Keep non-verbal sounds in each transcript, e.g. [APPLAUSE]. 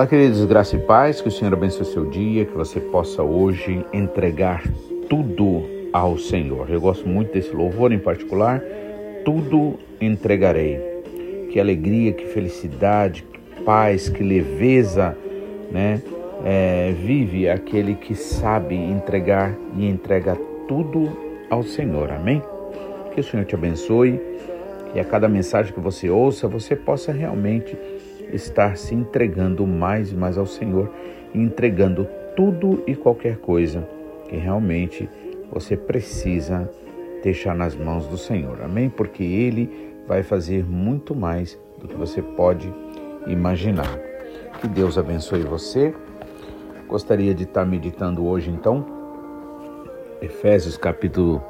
Olá, queridos, graça e paz, que o Senhor abençoe seu dia, que você possa hoje entregar tudo ao Senhor. Eu gosto muito desse louvor em particular, tudo entregarei. Que alegria, que felicidade, que paz, que leveza, né? É, vive aquele que sabe entregar e entrega tudo ao Senhor. Amém? Que o Senhor te abençoe e a cada mensagem que você ouça, você possa realmente estar se entregando mais e mais ao Senhor, entregando tudo e qualquer coisa que realmente você precisa deixar nas mãos do Senhor. Amém? Porque Ele vai fazer muito mais do que você pode imaginar. Que Deus abençoe você. Gostaria de estar meditando hoje então Efésios capítulo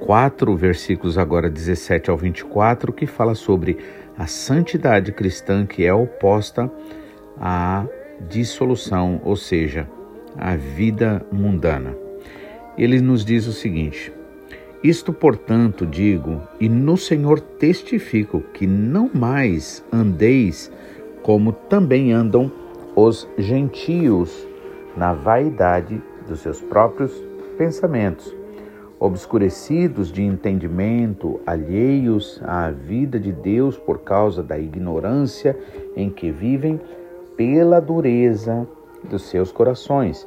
4, versículos agora 17 ao 24, que fala sobre a santidade cristã que é oposta à dissolução, ou seja, à vida mundana. Ele nos diz o seguinte: Isto, portanto, digo, e no Senhor testifico, que não mais andeis como também andam os gentios, na vaidade dos seus próprios pensamentos obscurecidos de entendimento, alheios à vida de Deus por causa da ignorância em que vivem, pela dureza dos seus corações,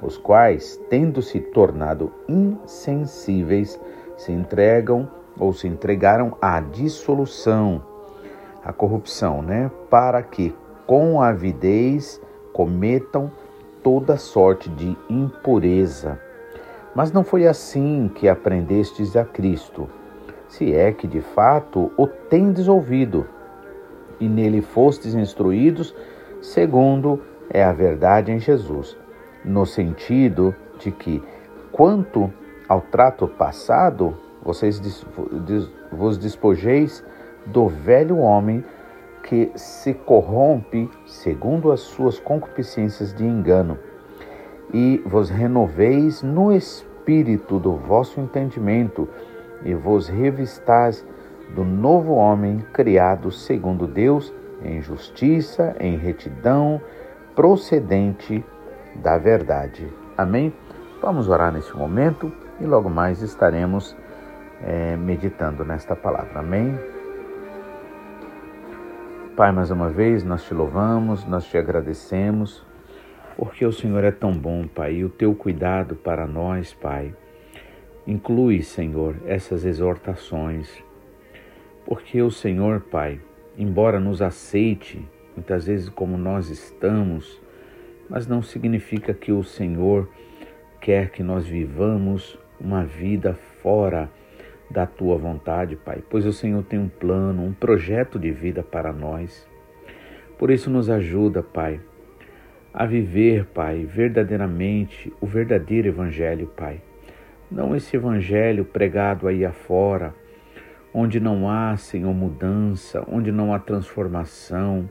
os quais, tendo se tornado insensíveis, se entregam ou se entregaram à dissolução, à corrupção, né? Para que com avidez cometam toda sorte de impureza mas não foi assim que aprendestes a Cristo, se é que de fato o tendes ouvido, e nele fostes instruídos, segundo é a verdade em Jesus, no sentido de que, quanto ao trato passado, vocês vos despojeis do velho homem que se corrompe segundo as suas concupiscências de engano e vos renoveis no espírito do vosso entendimento e vos revistais do novo homem criado segundo Deus em justiça, em retidão, procedente da verdade. Amém? Vamos orar nesse momento e logo mais estaremos é, meditando nesta palavra. Amém? Pai, mais uma vez nós te louvamos, nós te agradecemos porque o Senhor é tão bom, Pai, e o teu cuidado para nós, Pai, inclui, Senhor, essas exortações. Porque o Senhor, Pai, embora nos aceite muitas vezes como nós estamos, mas não significa que o Senhor quer que nós vivamos uma vida fora da tua vontade, Pai, pois o Senhor tem um plano, um projeto de vida para nós. Por isso, nos ajuda, Pai, a viver, Pai, verdadeiramente o verdadeiro Evangelho, Pai. Não esse Evangelho pregado aí afora, onde não há, Senhor, mudança, onde não há transformação,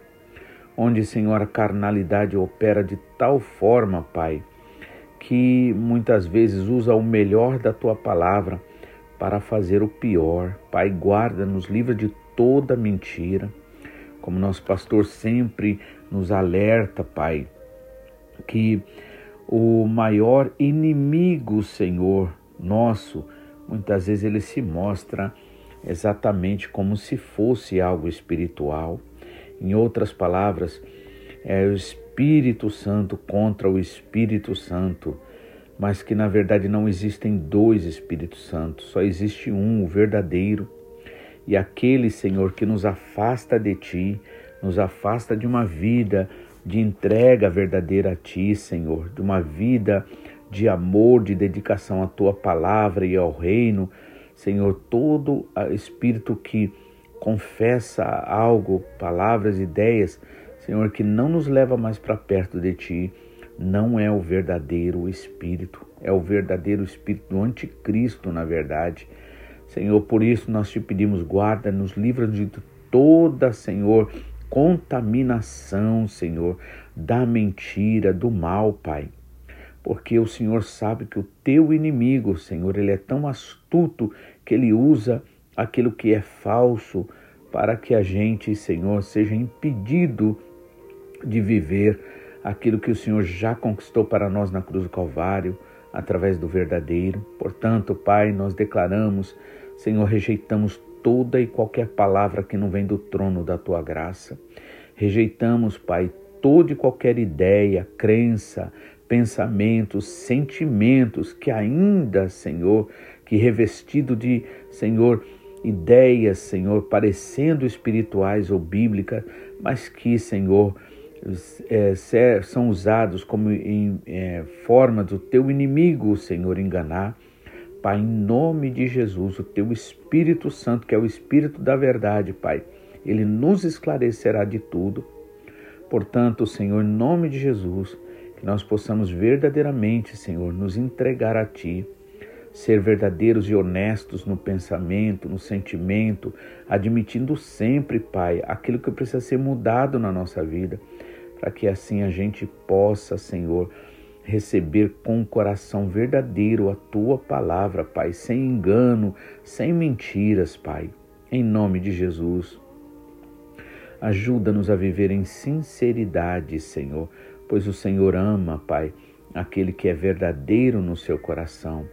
onde, Senhor, a carnalidade opera de tal forma, Pai, que muitas vezes usa o melhor da tua palavra para fazer o pior. Pai, guarda-nos, livra de toda mentira. Como nosso pastor sempre nos alerta, Pai, que o maior inimigo, Senhor nosso, muitas vezes ele se mostra exatamente como se fosse algo espiritual. Em outras palavras, é o Espírito Santo contra o Espírito Santo, mas que na verdade não existem dois Espíritos Santos, só existe um, o verdadeiro. E aquele, Senhor, que nos afasta de Ti, nos afasta de uma vida de entrega verdadeira a Ti, Senhor, de uma vida de amor, de dedicação à Tua palavra e ao reino. Senhor, todo espírito que confessa algo, palavras, ideias, Senhor, que não nos leva mais para perto de Ti, não é o verdadeiro Espírito, é o verdadeiro Espírito do Anticristo, na verdade. Senhor, por isso nós te pedimos, guarda-nos, livra-nos de toda, Senhor, contaminação, Senhor, da mentira, do mal, Pai. Porque o Senhor sabe que o teu inimigo, Senhor, ele é tão astuto que ele usa aquilo que é falso para que a gente, Senhor, seja impedido de viver aquilo que o Senhor já conquistou para nós na cruz do Calvário, através do verdadeiro. Portanto, Pai, nós declaramos, Senhor, rejeitamos toda e qualquer palavra que não vem do trono da tua graça. Rejeitamos, Pai, toda e qualquer ideia, crença, pensamentos, sentimentos que ainda, Senhor, que revestido de, Senhor, ideias, Senhor, parecendo espirituais ou bíblicas, mas que, Senhor, é, são usados como em é, forma do teu inimigo, Senhor, enganar. Pai, em nome de Jesus, o teu Espírito Santo, que é o Espírito da verdade, Pai, ele nos esclarecerá de tudo. Portanto, Senhor, em nome de Jesus, que nós possamos verdadeiramente, Senhor, nos entregar a Ti, ser verdadeiros e honestos no pensamento, no sentimento, admitindo sempre, Pai, aquilo que precisa ser mudado na nossa vida para que assim a gente possa, Senhor, receber com o coração verdadeiro a tua palavra, Pai, sem engano, sem mentiras, Pai. Em nome de Jesus. Ajuda-nos a viver em sinceridade, Senhor, pois o Senhor ama, Pai, aquele que é verdadeiro no seu coração.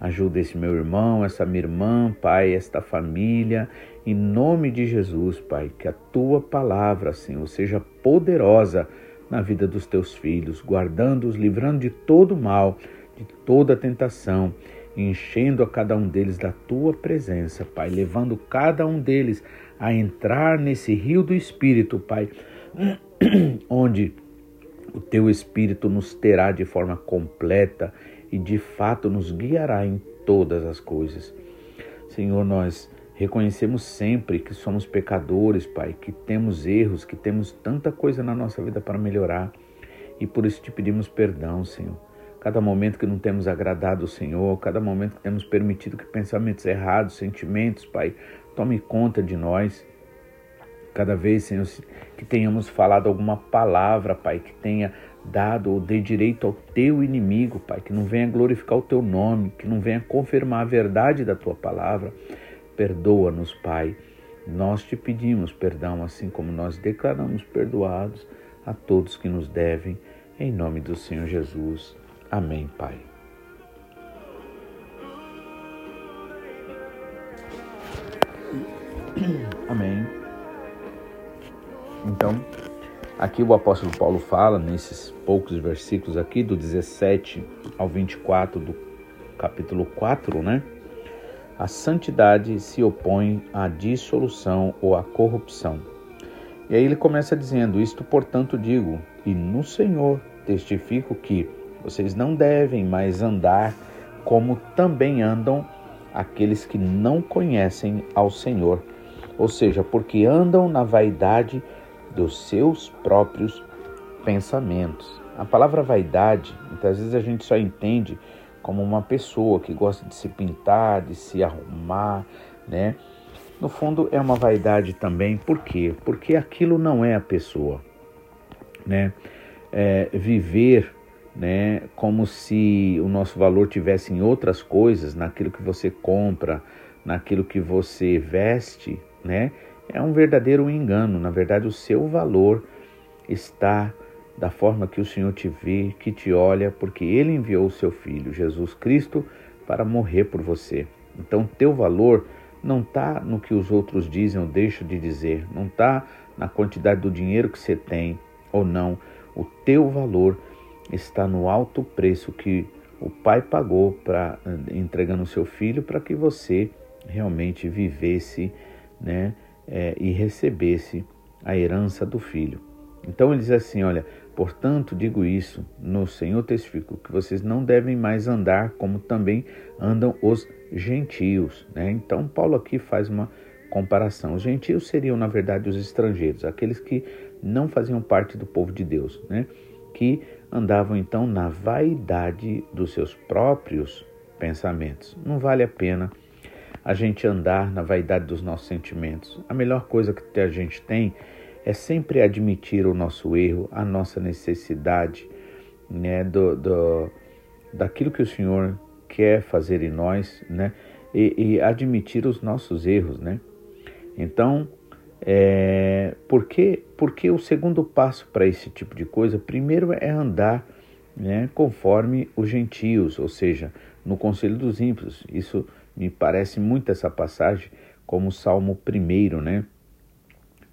Ajuda esse meu irmão, essa minha irmã, Pai, esta família, em nome de Jesus, Pai, que a tua palavra, Senhor, seja poderosa na vida dos teus filhos, guardando-os, livrando de todo mal, de toda tentação, enchendo a cada um deles da tua presença, Pai, levando cada um deles a entrar nesse rio do Espírito, Pai, [CLEARS THROAT] onde o teu Espírito nos terá de forma completa e de fato nos guiará em todas as coisas. Senhor, nós reconhecemos sempre que somos pecadores, Pai, que temos erros, que temos tanta coisa na nossa vida para melhorar e por isso te pedimos perdão, Senhor. Cada momento que não temos agradado o Senhor, cada momento que temos permitido que pensamentos errados, sentimentos, Pai, tome conta de nós. Cada vez, Senhor, que tenhamos falado alguma palavra, Pai, que tenha dado ou dê direito ao teu inimigo, Pai, que não venha glorificar o teu nome, que não venha confirmar a verdade da tua palavra. Perdoa-nos, Pai. Nós te pedimos perdão, assim como nós declaramos perdoados a todos que nos devem, em nome do Senhor Jesus. Amém, Pai. Amém. Então, Aqui o apóstolo Paulo fala, nesses poucos versículos aqui, do 17 ao 24 do capítulo 4, né? A santidade se opõe à dissolução ou à corrupção. E aí ele começa dizendo: Isto, portanto, digo, e no Senhor testifico que vocês não devem mais andar como também andam aqueles que não conhecem ao Senhor, ou seja, porque andam na vaidade dos seus próprios pensamentos. A palavra vaidade, muitas vezes a gente só entende como uma pessoa que gosta de se pintar, de se arrumar, né? No fundo é uma vaidade também, por quê? Porque aquilo não é a pessoa, né? É, viver, né? Como se o nosso valor tivesse em outras coisas, naquilo que você compra, naquilo que você veste, né? é um verdadeiro engano. Na verdade, o seu valor está da forma que o Senhor te vê, que te olha, porque Ele enviou o seu Filho, Jesus Cristo, para morrer por você. Então, teu valor não está no que os outros dizem ou deixam de dizer, não está na quantidade do dinheiro que você tem ou não. O teu valor está no alto preço que o Pai pagou para entregando o seu filho para que você realmente vivesse, né, é, e recebesse a herança do filho. Então ele diz assim: Olha, portanto digo isso, no Senhor testifico que vocês não devem mais andar como também andam os gentios. Né? Então Paulo aqui faz uma comparação. Os gentios seriam, na verdade, os estrangeiros, aqueles que não faziam parte do povo de Deus, né? que andavam então na vaidade dos seus próprios pensamentos. Não vale a pena a gente andar na vaidade dos nossos sentimentos. A melhor coisa que a gente tem é sempre admitir o nosso erro, a nossa necessidade, né, do, do daquilo que o Senhor quer fazer em nós, né, e, e admitir os nossos erros, né. Então, é, por que porque o segundo passo para esse tipo de coisa, primeiro é andar né, conforme os gentios, ou seja, no conselho dos ímpios. Isso me parece muito essa passagem como o Salmo 1, né?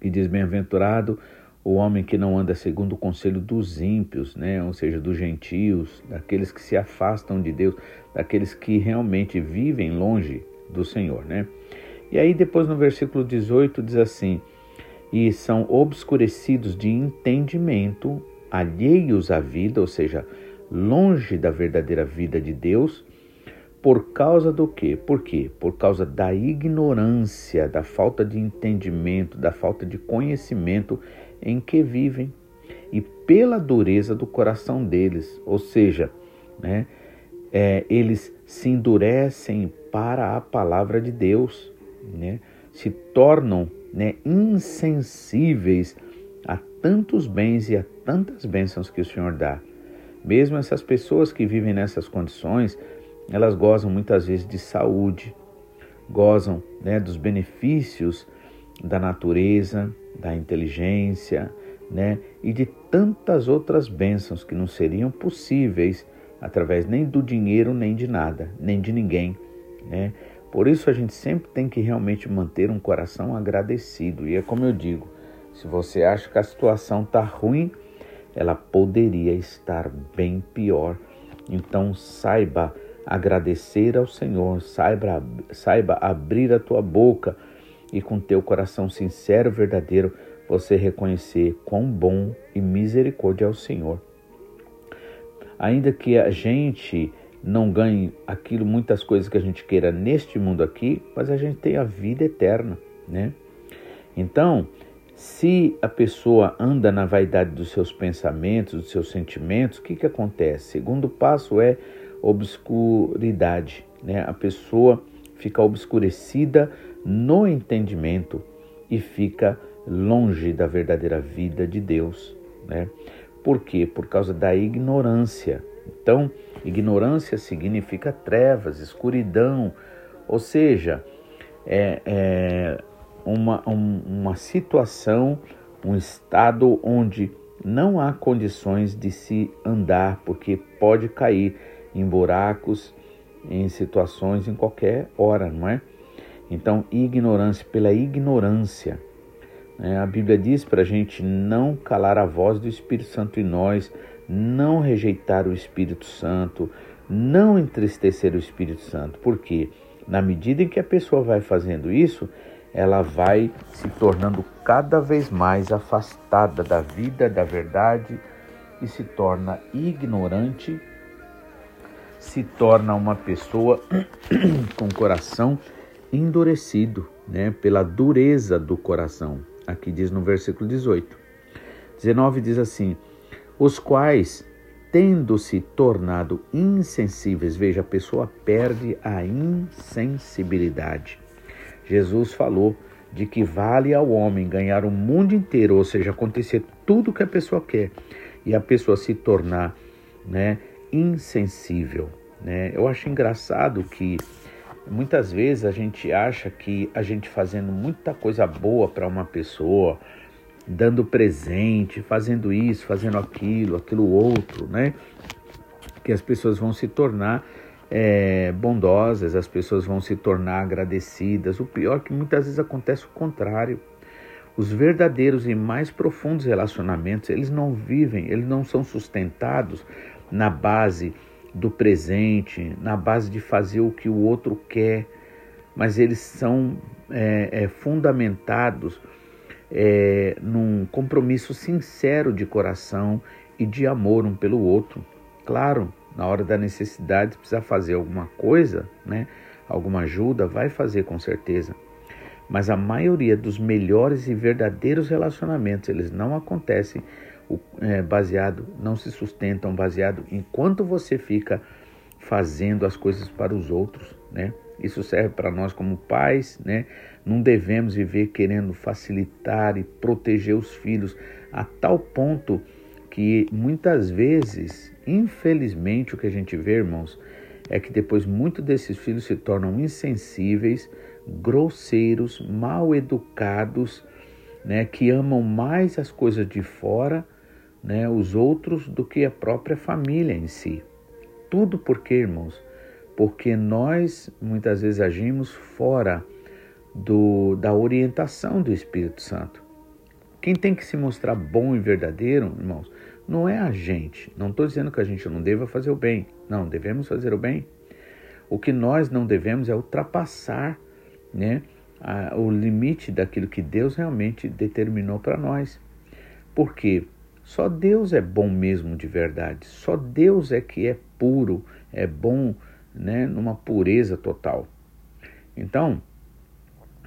Que diz: Bem-aventurado o homem que não anda segundo o conselho dos ímpios, né? Ou seja, dos gentios, daqueles que se afastam de Deus, daqueles que realmente vivem longe do Senhor, né? E aí depois no versículo 18 diz assim: E são obscurecidos de entendimento, alheios à vida, ou seja, longe da verdadeira vida de Deus, por causa do quê? Por quê? Por causa da ignorância, da falta de entendimento, da falta de conhecimento em que vivem e pela dureza do coração deles, ou seja, né, é, eles se endurecem para a palavra de Deus, né, se tornam né, insensíveis a tantos bens e a tantas bênçãos que o Senhor dá. Mesmo essas pessoas que vivem nessas condições, elas gozam muitas vezes de saúde, gozam né, dos benefícios da natureza, da inteligência, né, e de tantas outras bênçãos que não seriam possíveis através nem do dinheiro, nem de nada, nem de ninguém, né? Por isso a gente sempre tem que realmente manter um coração agradecido. E é como eu digo, se você acha que a situação está ruim, ela poderia estar bem pior. Então saiba agradecer ao Senhor, saiba, saiba abrir a tua boca e com teu coração sincero e verdadeiro você reconhecer quão bom e misericórdia é o Senhor. Ainda que a gente não ganhe aquilo, muitas coisas que a gente queira neste mundo aqui, mas a gente tem a vida eterna, né? Então, se a pessoa anda na vaidade dos seus pensamentos, dos seus sentimentos, o que, que acontece? Segundo passo é obscuridade. Né? A pessoa fica obscurecida no entendimento e fica longe da verdadeira vida de Deus. Né? Por quê? Por causa da ignorância. Então, ignorância significa trevas, escuridão, ou seja, é, é uma, um, uma situação, um estado onde não há condições de se andar, porque pode cair em buracos, em situações, em qualquer hora, não é? Então, ignorância, pela ignorância. Né? A Bíblia diz para a gente não calar a voz do Espírito Santo em nós, não rejeitar o Espírito Santo, não entristecer o Espírito Santo. Porque na medida em que a pessoa vai fazendo isso, ela vai se tornando cada vez mais afastada da vida, da verdade e se torna ignorante se torna uma pessoa [CLEARS THROAT] com coração endurecido, né, pela dureza do coração. Aqui diz no versículo 18. 19 diz assim: os quais, tendo-se tornado insensíveis, veja, a pessoa perde a insensibilidade. Jesus falou de que vale ao homem ganhar o mundo inteiro, ou seja, acontecer tudo o que a pessoa quer, e a pessoa se tornar, né, insensível. Né? Eu acho engraçado que muitas vezes a gente acha que a gente fazendo muita coisa boa para uma pessoa, dando presente, fazendo isso, fazendo aquilo, aquilo outro, né? Que as pessoas vão se tornar é, bondosas, as pessoas vão se tornar agradecidas. O pior é que muitas vezes acontece o contrário. Os verdadeiros e mais profundos relacionamentos, eles não vivem, eles não são sustentados na base do presente, na base de fazer o que o outro quer, mas eles são é, é, fundamentados é, num compromisso sincero de coração e de amor um pelo outro. Claro, na hora da necessidade, precisa fazer alguma coisa, né? alguma ajuda, vai fazer com certeza. Mas a maioria dos melhores e verdadeiros relacionamentos, eles não acontecem é, baseado, não se sustentam baseado enquanto você fica fazendo as coisas para os outros, né? Isso serve para nós como pais, né? Não devemos viver querendo facilitar e proteger os filhos a tal ponto que muitas vezes, infelizmente, o que a gente vê, irmãos, é que depois muitos desses filhos se tornam insensíveis, grosseiros, mal educados né, que amam mais as coisas de fora, né, os outros, do que a própria família em si. Tudo porque, irmãos, porque nós muitas vezes agimos fora do, da orientação do Espírito Santo. Quem tem que se mostrar bom e verdadeiro, irmãos, não é a gente. Não estou dizendo que a gente não deva fazer o bem. Não, devemos fazer o bem. O que nós não devemos é ultrapassar né, a, o limite daquilo que Deus realmente determinou para nós. Porque só Deus é bom mesmo de verdade. Só Deus é que é puro, é bom né, numa pureza total. Então,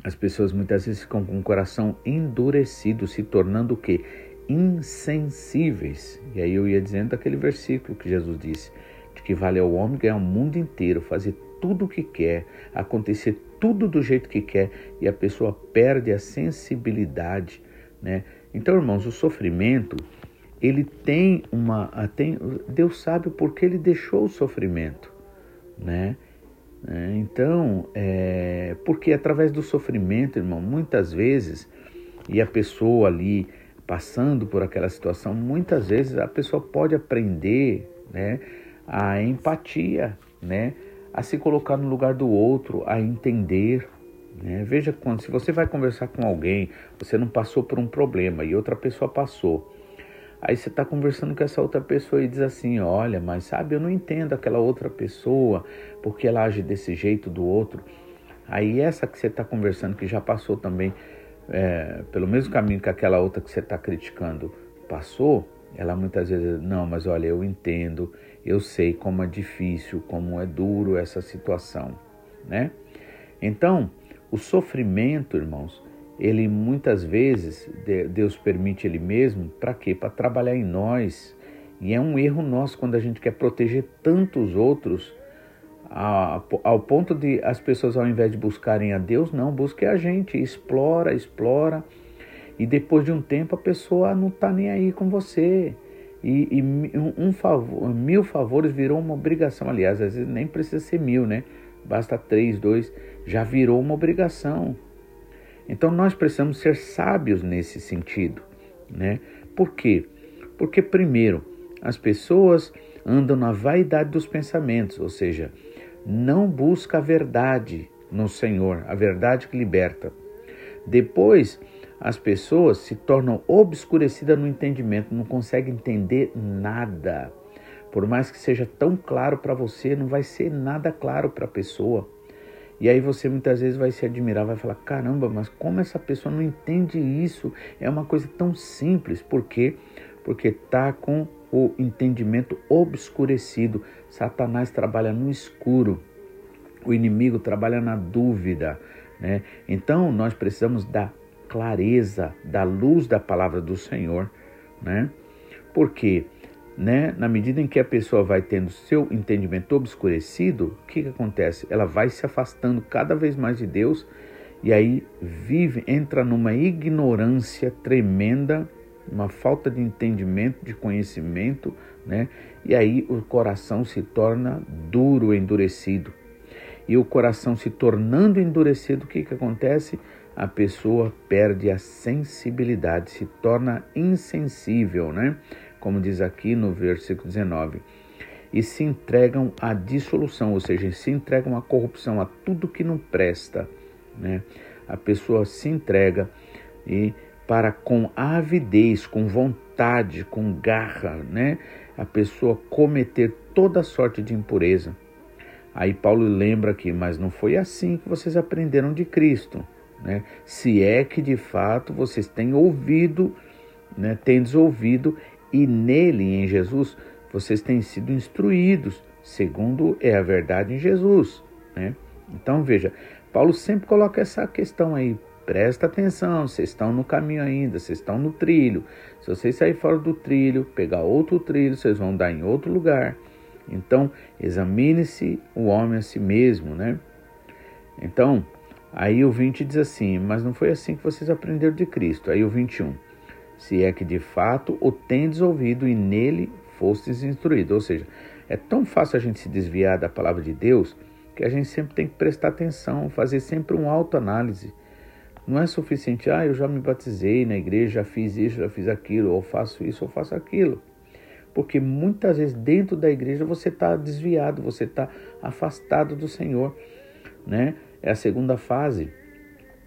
as pessoas muitas vezes ficam com o coração endurecido, se tornando o quê? Insensíveis. E aí eu ia dizendo aquele versículo que Jesus disse, de que vale ao homem ganhar o mundo inteiro, fazer tudo o que quer, acontecer tudo do jeito que quer, e a pessoa perde a sensibilidade, né? Então, irmãos, o sofrimento, ele tem uma, tem, Deus sabe o porquê ele deixou o sofrimento, né? É, então, é, porque através do sofrimento, irmão, muitas vezes, e a pessoa ali passando por aquela situação, muitas vezes a pessoa pode aprender né, a empatia, né, a se colocar no lugar do outro, a entender. Né? Veja quando, se você vai conversar com alguém, você não passou por um problema e outra pessoa passou. Aí você está conversando com essa outra pessoa e diz assim: Olha, mas sabe, eu não entendo aquela outra pessoa, porque ela age desse jeito do outro. Aí essa que você está conversando, que já passou também é, pelo mesmo caminho que aquela outra que você está criticando passou, ela muitas vezes, não, mas olha, eu entendo, eu sei como é difícil, como é duro essa situação, né? Então, o sofrimento, irmãos, ele muitas vezes Deus permite ele mesmo para quê? Para trabalhar em nós. E é um erro nosso quando a gente quer proteger tantos outros ao ponto de as pessoas ao invés de buscarem a Deus, não, busque a gente, explora, explora. E depois de um tempo a pessoa não está nem aí com você. E, e um favor, mil favores virou uma obrigação. Aliás, às vezes nem precisa ser mil, né? Basta três, dois, já virou uma obrigação. Então nós precisamos ser sábios nesse sentido, né? Por quê? Porque primeiro, as pessoas andam na vaidade dos pensamentos, ou seja, não busca a verdade no Senhor, a verdade que liberta. Depois, as pessoas se tornam obscurecidas no entendimento, não conseguem entender nada. Por mais que seja tão claro para você, não vai ser nada claro para a pessoa. E aí você muitas vezes vai se admirar, vai falar: caramba, mas como essa pessoa não entende isso? É uma coisa tão simples. Por quê? Porque está com o entendimento obscurecido. Satanás trabalha no escuro. O inimigo trabalha na dúvida. Né? Então nós precisamos da clareza, da luz da palavra do Senhor. Né? Por quê? né, na medida em que a pessoa vai tendo seu entendimento obscurecido, o que, que acontece? Ela vai se afastando cada vez mais de Deus e aí vive, entra numa ignorância tremenda, uma falta de entendimento, de conhecimento, né? E aí o coração se torna duro, endurecido. E o coração se tornando endurecido, o que, que acontece? A pessoa perde a sensibilidade, se torna insensível, né? como diz aqui no versículo 19, e se entregam à dissolução, ou seja, se entregam à corrupção, a tudo que não presta. Né? A pessoa se entrega e para com avidez, com vontade, com garra, né? a pessoa cometer toda sorte de impureza. Aí Paulo lembra aqui, mas não foi assim que vocês aprenderam de Cristo. Né? Se é que de fato vocês têm ouvido, né, tendes ouvido e nele, em Jesus, vocês têm sido instruídos, segundo é a verdade em Jesus. Né? Então veja, Paulo sempre coloca essa questão aí. Presta atenção, vocês estão no caminho ainda, vocês estão no trilho. Se vocês sair fora do trilho, pegar outro trilho, vocês vão dar em outro lugar. Então, examine-se o homem a si mesmo, né? Então, aí o 20 diz assim: Mas não foi assim que vocês aprenderam de Cristo. Aí o 21 se é que de fato o tendes ouvido e nele fostes instruído. Ou seja, é tão fácil a gente se desviar da palavra de Deus que a gente sempre tem que prestar atenção, fazer sempre uma autoanálise. Não é suficiente, ah, eu já me batizei na igreja, já fiz isso, já fiz aquilo, ou faço isso, ou faço aquilo. Porque muitas vezes dentro da igreja você está desviado, você está afastado do Senhor. Né? É a segunda fase.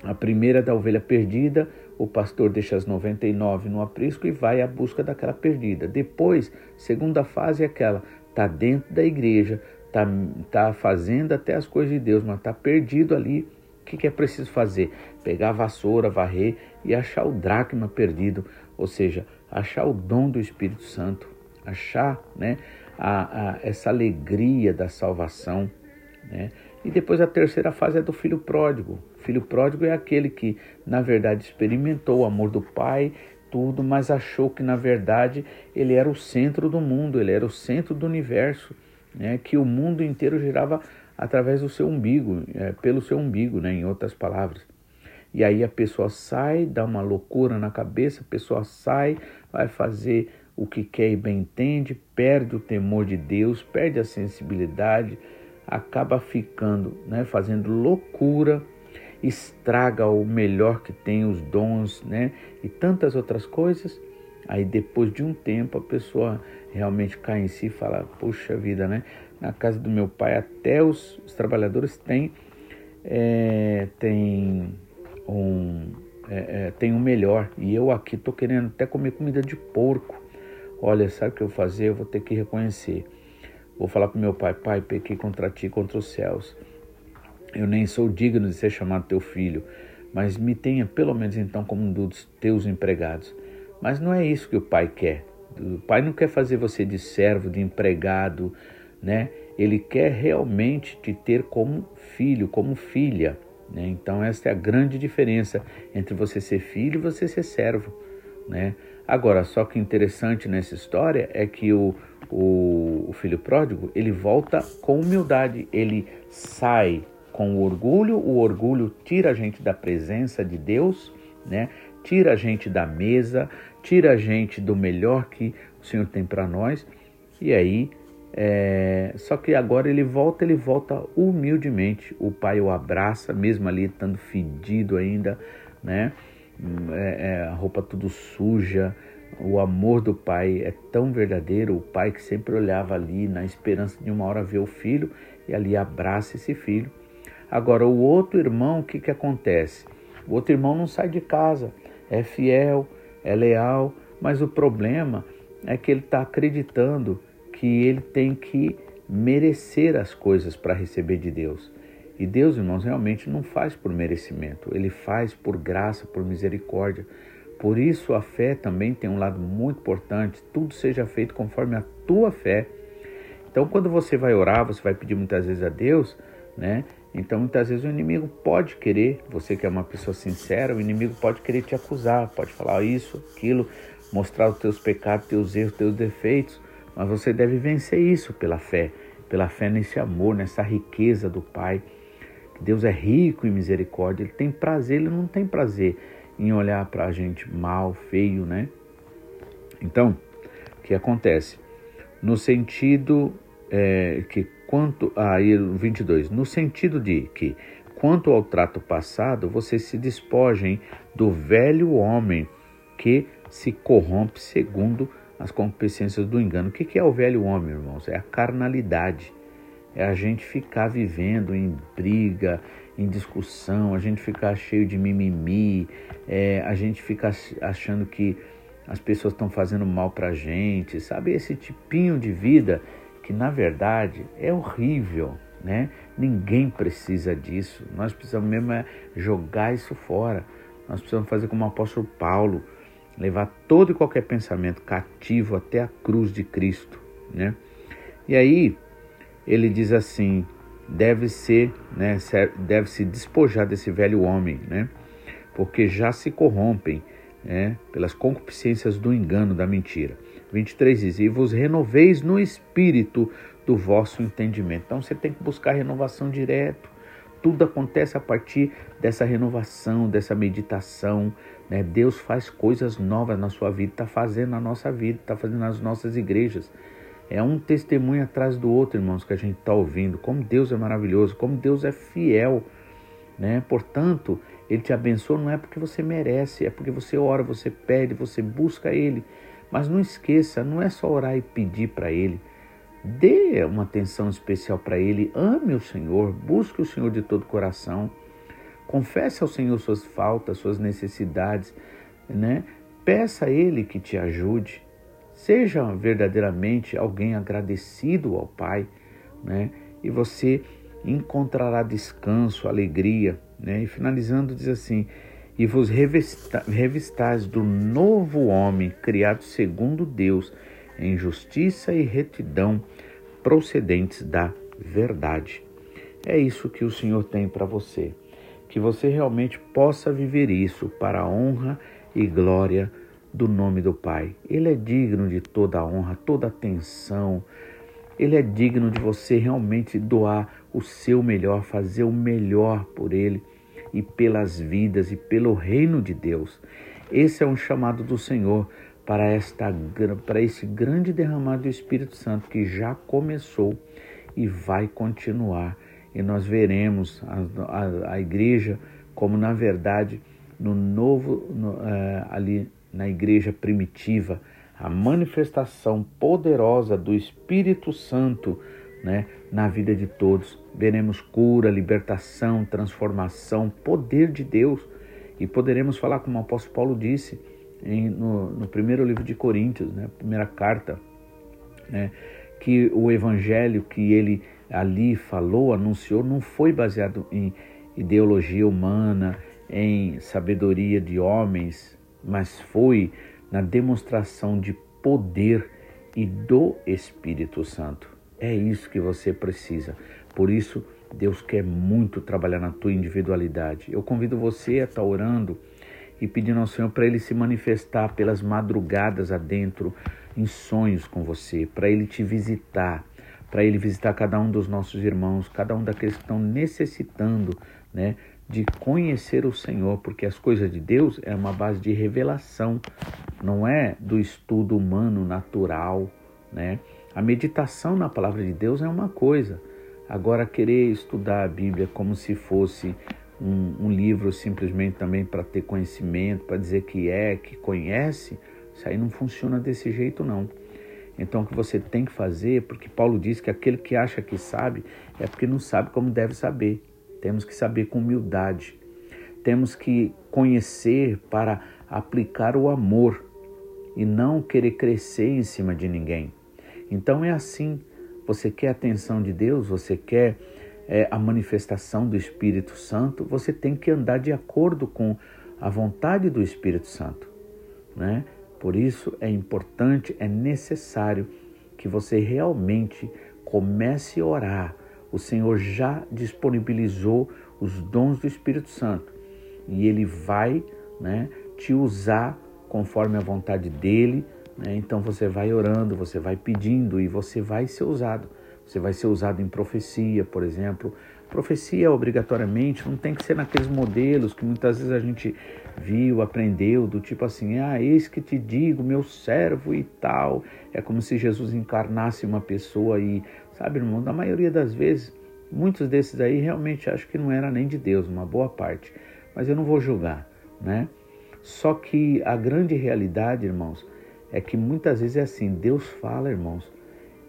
A primeira da ovelha perdida, o pastor deixa as 99 no aprisco e vai à busca daquela perdida. Depois, segunda fase é aquela, está dentro da igreja, está tá fazendo até as coisas de Deus, mas está perdido ali. O que, que é preciso fazer? Pegar a vassoura, varrer e achar o dracma perdido, ou seja, achar o dom do Espírito Santo, achar né, a, a, essa alegria da salvação. Né? E depois a terceira fase é do filho pródigo. O filho pródigo é aquele que, na verdade, experimentou o amor do pai, tudo, mas achou que, na verdade, ele era o centro do mundo, ele era o centro do universo, né? que o mundo inteiro girava através do seu umbigo, é, pelo seu umbigo, né? em outras palavras. E aí a pessoa sai, dá uma loucura na cabeça, a pessoa sai, vai fazer o que quer e bem entende, perde o temor de Deus, perde a sensibilidade, acaba ficando, né, fazendo loucura, estraga o melhor que tem, os dons, né, e tantas outras coisas. Aí depois de um tempo a pessoa realmente cai em si e fala: Puxa vida, né? Na casa do meu pai até os, os trabalhadores têm, é, têm um, é, é, tem um melhor e eu aqui tô querendo até comer comida de porco. Olha, sabe o que eu vou fazer? Eu vou ter que reconhecer Vou falar para meu pai: Pai, pequei contra ti contra os céus. Eu nem sou digno de ser chamado teu filho, mas me tenha pelo menos então como um dos teus empregados. Mas não é isso que o pai quer. O pai não quer fazer você de servo, de empregado, né? Ele quer realmente te ter como filho, como filha. Né? Então, essa é a grande diferença entre você ser filho e você ser servo. Né? Agora, só que interessante nessa história é que o, o, o filho pródigo ele volta com humildade, ele sai com o orgulho, o orgulho tira a gente da presença de Deus, né? tira a gente da mesa, tira a gente do melhor que o Senhor tem para nós, e aí, é... só que agora ele volta, ele volta humildemente, o pai o abraça, mesmo ali estando fedido ainda, né? é, é, a roupa tudo suja. O amor do pai é tão verdadeiro, o pai que sempre olhava ali na esperança de uma hora ver o filho e ali abraça esse filho. Agora, o outro irmão, o que, que acontece? O outro irmão não sai de casa, é fiel, é leal, mas o problema é que ele está acreditando que ele tem que merecer as coisas para receber de Deus. E Deus, irmãos, realmente não faz por merecimento, ele faz por graça, por misericórdia. Por isso a fé também tem um lado muito importante, tudo seja feito conforme a tua fé. Então, quando você vai orar, você vai pedir muitas vezes a Deus, né? Então, muitas vezes o inimigo pode querer, você que é uma pessoa sincera, o inimigo pode querer te acusar, pode falar isso, aquilo, mostrar os teus pecados, teus erros, teus defeitos, mas você deve vencer isso pela fé, pela fé nesse amor, nessa riqueza do Pai. Deus é rico em misericórdia, ele tem prazer, ele não tem prazer em olhar para a gente mal, feio, né? Então, o que acontece? No sentido é, que quanto aí ah, 22, no sentido de que quanto ao trato passado, vocês se despojem do velho homem que se corrompe segundo as concupiscências do engano. O que é o velho homem, irmãos? É a carnalidade é a gente ficar vivendo em briga, em discussão, a gente ficar cheio de mimimi, é, a gente ficar achando que as pessoas estão fazendo mal para a gente, sabe? Esse tipinho de vida que na verdade é horrível, né? Ninguém precisa disso. Nós precisamos mesmo é jogar isso fora. Nós precisamos fazer como o apóstolo Paulo, levar todo e qualquer pensamento cativo até a cruz de Cristo, né? E aí, ele diz assim: deve ser, né, deve se despojar desse velho homem, né, porque já se corrompem né, pelas concupiscências do engano, da mentira. 23 diz: E vos renoveis no espírito do vosso entendimento. Então você tem que buscar renovação direto. Tudo acontece a partir dessa renovação, dessa meditação. Né? Deus faz coisas novas na sua vida, está fazendo na nossa vida, está fazendo nas nossas igrejas. É um testemunho atrás do outro, irmãos, que a gente está ouvindo. Como Deus é maravilhoso, como Deus é fiel. Né? Portanto, Ele te abençoa não é porque você merece, é porque você ora, você pede, você busca Ele. Mas não esqueça, não é só orar e pedir para Ele. Dê uma atenção especial para Ele. Ame o Senhor, busque o Senhor de todo o coração. Confesse ao Senhor suas faltas, suas necessidades, né? Peça a Ele que te ajude. Seja verdadeiramente alguém agradecido ao Pai, né? E você encontrará descanso, alegria, né? E finalizando diz assim: "E vos revistais do novo homem, criado segundo Deus, em justiça e retidão, procedentes da verdade." É isso que o Senhor tem para você. Que você realmente possa viver isso para a honra e glória do nome do Pai. Ele é digno de toda a honra, toda a atenção. Ele é digno de você realmente doar o seu melhor, fazer o melhor por ele e pelas vidas e pelo reino de Deus. Esse é um chamado do Senhor para esta para esse grande derramado do Espírito Santo que já começou e vai continuar. E nós veremos a, a, a igreja como na verdade no novo no, uh, ali na igreja primitiva a manifestação poderosa do Espírito Santo né, na vida de todos. Veremos cura, libertação, transformação, poder de Deus. E poderemos falar, como o apóstolo Paulo disse em, no, no, primeiro livro de Coríntios, né, primeira carta, né, que o evangelho que ele ali falou, anunciou, não foi baseado em ideologia humana, em sabedoria de homens, mas foi na demonstração de poder e do Espírito Santo. É isso que você precisa. Por isso, Deus quer muito trabalhar na tua individualidade. Eu convido você a estar orando e pedindo ao Senhor para Ele se manifestar pelas madrugadas adentro, em sonhos com você, para Ele te visitar, para Ele visitar cada um dos nossos irmãos, cada um daqueles que estão necessitando né, de conhecer o Senhor, porque as coisas de Deus é uma base de revelação, não é do estudo humano natural, né? A meditação na palavra de Deus é uma coisa. Agora querer estudar a Bíblia como se fosse um, um livro simplesmente também para ter conhecimento, para dizer que é, que conhece, isso aí não funciona desse jeito não. Então o que você tem que fazer, porque Paulo diz que aquele que acha que sabe é porque não sabe como deve saber. Temos que saber com humildade. Temos que conhecer para aplicar o amor e não querer crescer em cima de ninguém. Então é assim. Você quer a atenção de Deus, você quer é, a manifestação do Espírito Santo, você tem que andar de acordo com a vontade do Espírito Santo. Né? Por isso é importante, é necessário que você realmente comece a orar o Senhor já disponibilizou os dons do Espírito Santo e ele vai né, te usar conforme a vontade dele. Né? Então você vai orando, você vai pedindo e você vai ser usado. Você vai ser usado em profecia, por exemplo. Profecia, obrigatoriamente, não tem que ser naqueles modelos que muitas vezes a gente viu, aprendeu, do tipo assim: ah, eis que te digo, meu servo e tal. É como se Jesus encarnasse uma pessoa e Sabe, irmão, na maioria das vezes, muitos desses aí realmente acho que não era nem de Deus, uma boa parte. Mas eu não vou julgar, né? Só que a grande realidade, irmãos, é que muitas vezes é assim: Deus fala, irmãos,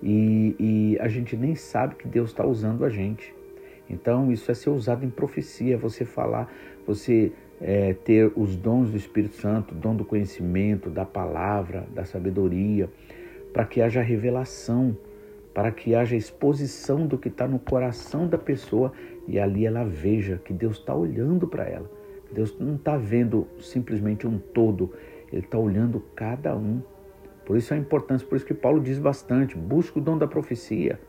e, e a gente nem sabe que Deus está usando a gente. Então, isso é ser usado em profecia, você falar, você é, ter os dons do Espírito Santo, dom do conhecimento, da palavra, da sabedoria, para que haja revelação para que haja exposição do que está no coração da pessoa e ali ela veja que Deus está olhando para ela. Deus não está vendo simplesmente um todo, Ele está olhando cada um. Por isso a importância, por isso que Paulo diz bastante: busque o dom da profecia.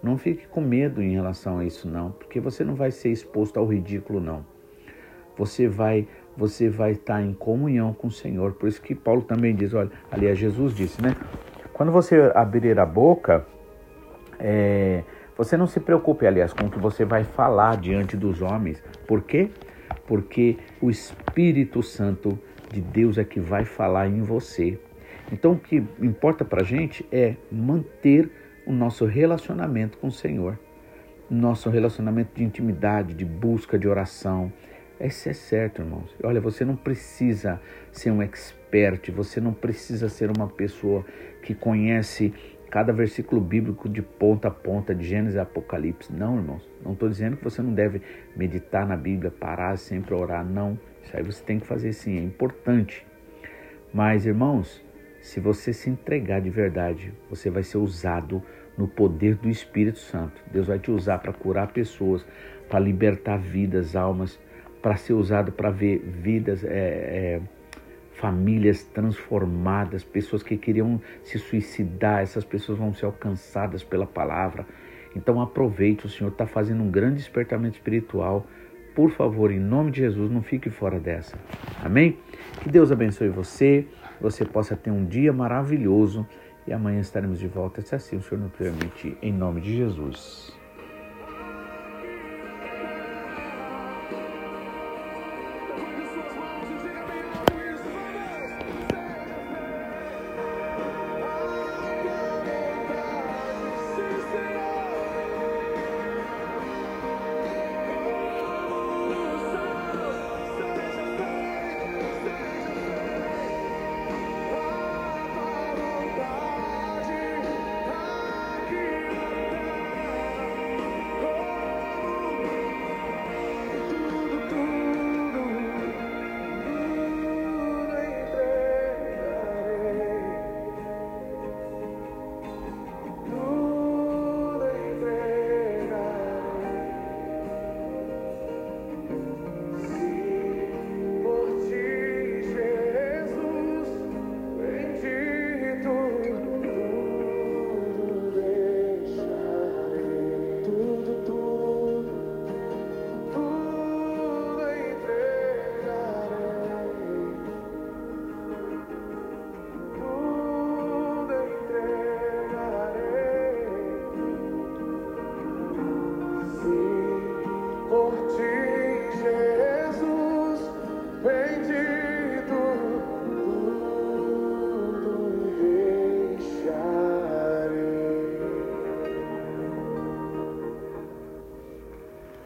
Não fique com medo em relação a isso, não, porque você não vai ser exposto ao ridículo, não. Você vai, você vai estar em comunhão com o Senhor. Por isso que Paulo também diz, olha, aliás, Jesus disse, né? Quando você abrir a boca, é, você não se preocupe, aliás, com o que você vai falar diante dos homens. Por quê? Porque o Espírito Santo de Deus é que vai falar em você. Então, o que importa para a gente é manter o nosso relacionamento com o Senhor. Nosso relacionamento de intimidade, de busca de oração, Isso é certo, irmãos. Olha, você não precisa ser um expert, você não precisa ser uma pessoa que conhece cada versículo bíblico de ponta a ponta, de Gênesis a Apocalipse. Não, irmãos. Não estou dizendo que você não deve meditar na Bíblia, parar sempre orar. Não. Isso aí você tem que fazer sim, é importante. Mas, irmãos, se você se entregar de verdade, você vai ser usado no poder do Espírito Santo. Deus vai te usar para curar pessoas, para libertar vidas, almas, para ser usado para ver vidas. É, é, famílias transformadas, pessoas que queriam se suicidar, essas pessoas vão ser alcançadas pela palavra. Então aproveite, o Senhor está fazendo um grande despertamento espiritual. Por favor, em nome de Jesus, não fique fora dessa. Amém? Que Deus abençoe você, você possa ter um dia maravilhoso e amanhã estaremos de volta, se assim o Senhor nos permite, em nome de Jesus.